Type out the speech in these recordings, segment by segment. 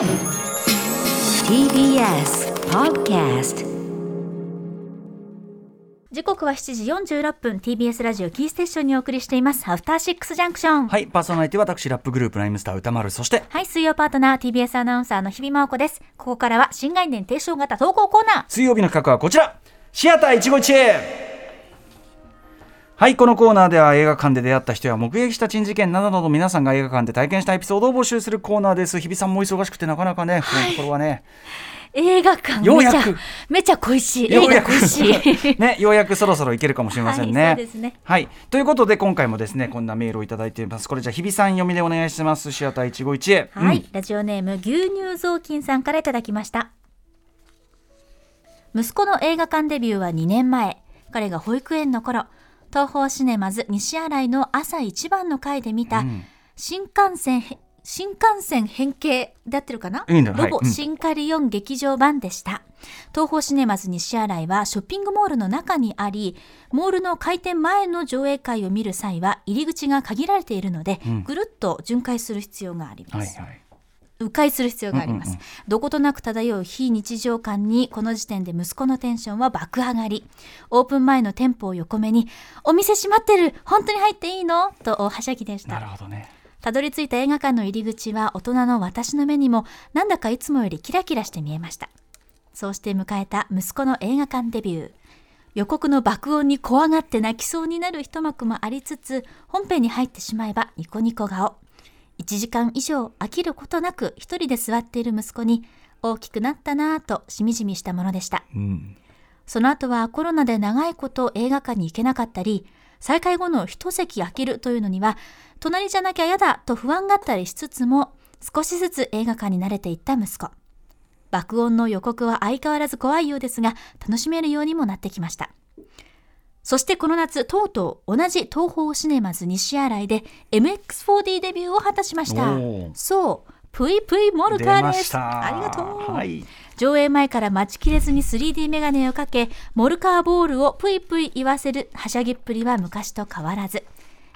TBS Podcast 時刻は7時46分 TBS ラジオキーステーションにお送りしています。アフターシックスジャンクション。はい、パーソナリティは私、ラップグループライムスター歌丸、そして、はい水曜パートナー TBS アナウンサーの日比真央子です。ここからは新概念提唱型投稿コーナー。水曜日の企画はこちら。シアター一期一会はい、このコーナーでは映画館で出会った人や目撃した珍事件などなど皆さんが映画館で体験したエピソードを募集するコーナーです。日比さんも忙しくてなかなかね、このところはね、映画館ようやく。めちゃめちゃ恋しい。ようやく恋しい。ね、ようやくそろそろいけるかもしれませんね。はいそうですね。はい、ということで今回もですね、こんなメールをいただいています。これじゃあ日比さん読みでお願いします。シアター一期一会。はい、うん。ラジオネーム牛乳雑巾さんからいただきました。息子の映画館デビューは2年前。彼が保育園の頃東宝シネマズ西新井の朝一番の回で見た、うん。新幹線へ新幹線変形で合ってるかな？ロボ、うん。シンカリオン劇場版でした。東宝シネマズ西新井はショッピングモールの中にありモールの開店前の上映会を見る際は入り口が限られているので、ん。ぐるっと巡回する必要があります、はいはい。迂回する必要があります、うんうんうん。どことなく漂う非日常感にこの時点で息子のテンションは爆上がり。オープン前の店舗を横目に「お店閉まってる。本当に入っていいの?」と大はしゃぎでしなたるほどね。たどり着いた映画館の入り口は大人の私の目にもなんだかいつもよりキラキラして見えました。そうして迎えた息子の映画館デビュー。予告の爆音に怖がって泣きそうになる一幕もありつつ本編に入ってしまえばニコニコ顔1時間以上飽きることなく一人で座っている息子に大きくなったなぁとしみじみしたものでしたうん。その後はコロナで長いこと映画館に行けなかったり、再開後の一席空けるというのには、隣じゃなきゃ嫌だと不安があったりしつつも、少しずつ映画館に慣れていった息子。爆音の予告は相変わらず怖いようですが、楽しめるようにもなってきました。そしてこの夏、とうとう同じ東宝シネマズ西新井で MX4D デビューを果たしました。そう、ぷいぷいモル出カーです。ました。ありがとう。はい。上映前から待ちきれずに 3D メガネをかけ、モルカーボールをぷいぷい言わせるはしゃぎっぷりは昔と変わらず。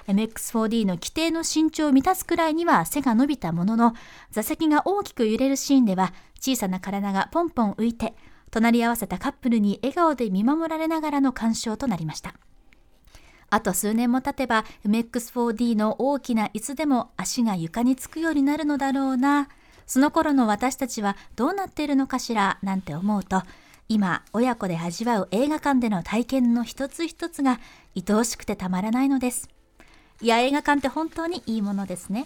MX4D の規定の身長を満たすくらいには背が伸びたものの、座席が大きく揺れるシーンでは小さな体がポンポン浮いて、隣り合わせたカップルに笑顔で見守られながらの鑑賞となりました。あと数年も経てば MX4D の大きな椅子でも足が床につくようになるのだろうな。その頃の私たちはどうなっているのかしらなんて思うと、今親子で味わう映画館での体験の一つ一つが愛おしくてたまらないのです。いや映画館って本当にいいものですね。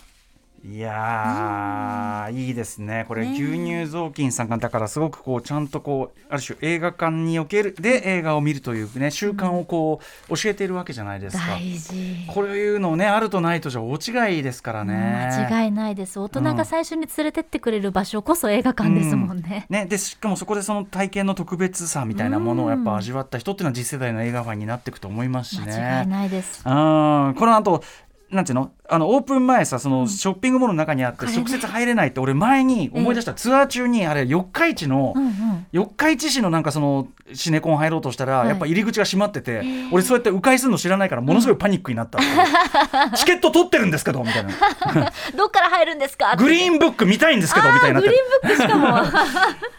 いやー、いいですね。これ、ね牛乳雑巾さんがだからすごくこうちゃんとこうある種映画館におけるで映画を見るというね習慣をこう教えているわけじゃないですか。大事。こういうのねあるとないとじゃ大違いですからね。間違いないです。大人が最初に連れてってくれる場所こそ映画館ですもんね。ね、でしかもそこでその体験の特別さみたいなものをやっぱ味わった人っていうのは次世代の映画ファンになっていくと思いますしね。間違いないです。うんこの後なんていうの？あのオープン前さそのショッピングモールの中にあって直接入れないって俺前に思い出した、ツアー中にあれ四日市の。四日市市のなんかそのシネコン入ろうとしたら、はい。やっぱ入り口が閉まってて、俺そうやって迂回するの知らないからものすごいパニックになった。チケット取ってるんですけどみたいな。どっから入るんですか？グリーンブック見たいんですけどみたいになグリーンブックしかも。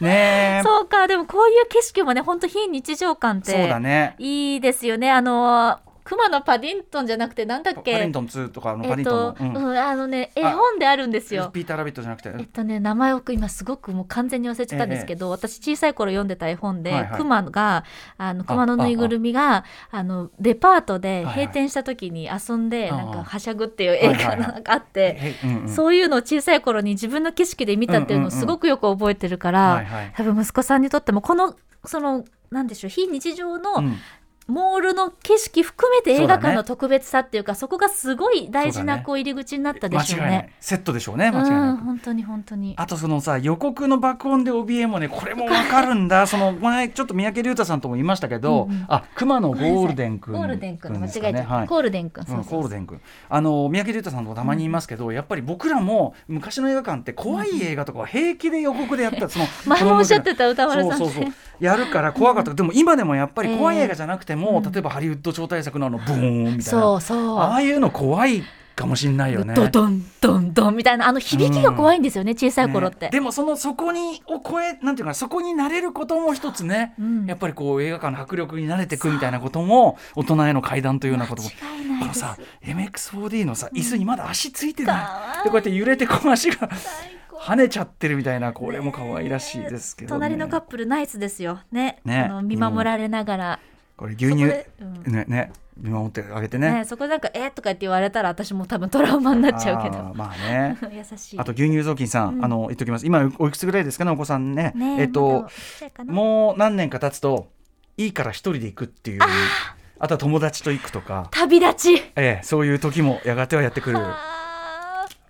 ねえ。そうか、でもこういう景色もね、本当非日常感って。そうだね。いいですよね。あの、熊のパディントンじゃなくて、なんだっけ？パディントン2とかのパディントと、ンの、うん。うん、あのね、絵本であるんですよ。ピーター・ラビットじゃなくて、えっとね、名前を今すごくもう完全に忘れてたんですけど、私小さい頃読んでた絵本で、熊があの熊のぬいぐるみがあのデパートで閉店した時に遊んで、なんかはしゃぐっていう映画がなんかあって、そういうのを小さい頃に自分の景色で見たっていうのをすごくよく覚えてるから、多分息子さんにとってもこのそのなんでしょう非日常のうんモールの景色含めて映画館の特別さっていうかそこがすごい大事なこう入り口になったで間違いない。しょうね。セットでしょうね間違いうんなく。本当に本当に。あとそのさ予告の爆音で怯えもねこれもわかるんだ。その前ちょっと三宅龍太さんとも言いましたけど、うんうん。あ熊野ゴールデン君ゴールデン君。間違えた、はい。ゴールデン君ゴールデン君。あの三宅龍太さんともたまに言いますけど、やっぱり僕らも昔の映画館って怖い映画とかは平気で予告でやった。その 前もおっしゃってた歌丸さんそうそうそうやるから怖かった、でも今でもやっぱり怖いええ映画じゃなくても、うん。例えばハリウッド超大作のあのブーンみたいな。そうそうああいうの怖いかもしんないよね。ドドンドンドンみたいなあの響きが怖いんですよね、小さい頃って、ね。でもそのそこにを超えなんていうかなそこに慣れることも一つね、うん。やっぱりこう映画館の迫力に慣れていくみたいなことも大人への階段というようなことも。間違いないです。このさ MX4D のさ椅子にまだ足ついてかない、でこうやって揺れてこう足が跳ねちゃってるみたいなこれも可愛らしいですけど、ね、隣のカップルナイスですよ。ね。ね。あの見守られながら、これ牛乳。うん。ねね。見守ってあげてね。ねそこでなんか「えーとか言って言われたら私も多分トラウマになっちゃうけあどーまあね。優しい。あと牛乳雑巾さん、うん。あの言っときます。今おいくつぐらいですかねお子さんね。ねえっとまもう何年か経つといいから一人で行くっていう。あとは友達と行くとか、旅立ち。ええ、そういう時もやがてはやってくる。あ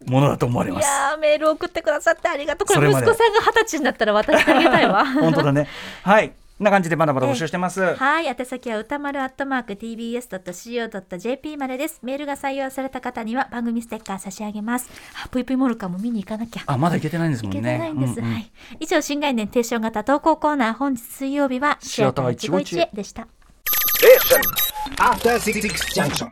ものだと思われーいます。やーメール送ってくださってありがとうこれ息子さんが二十歳になったら渡してあげたいわ本当だね。はい。こんな感じでまだまだ募集してます。はい、宛先は歌丸アットマーク tbs.co.jp までです。メールが採用された方には番組ステッカー差し上げます。あ、ぷいぷいモルカも見に行かなきゃ。あ、まだ行けてないんですいけもんね。てないんです。うんうんはい。以上、新概念提唱型投稿コーナー、本日水曜日はシアター一期一会でした。After Six Junction.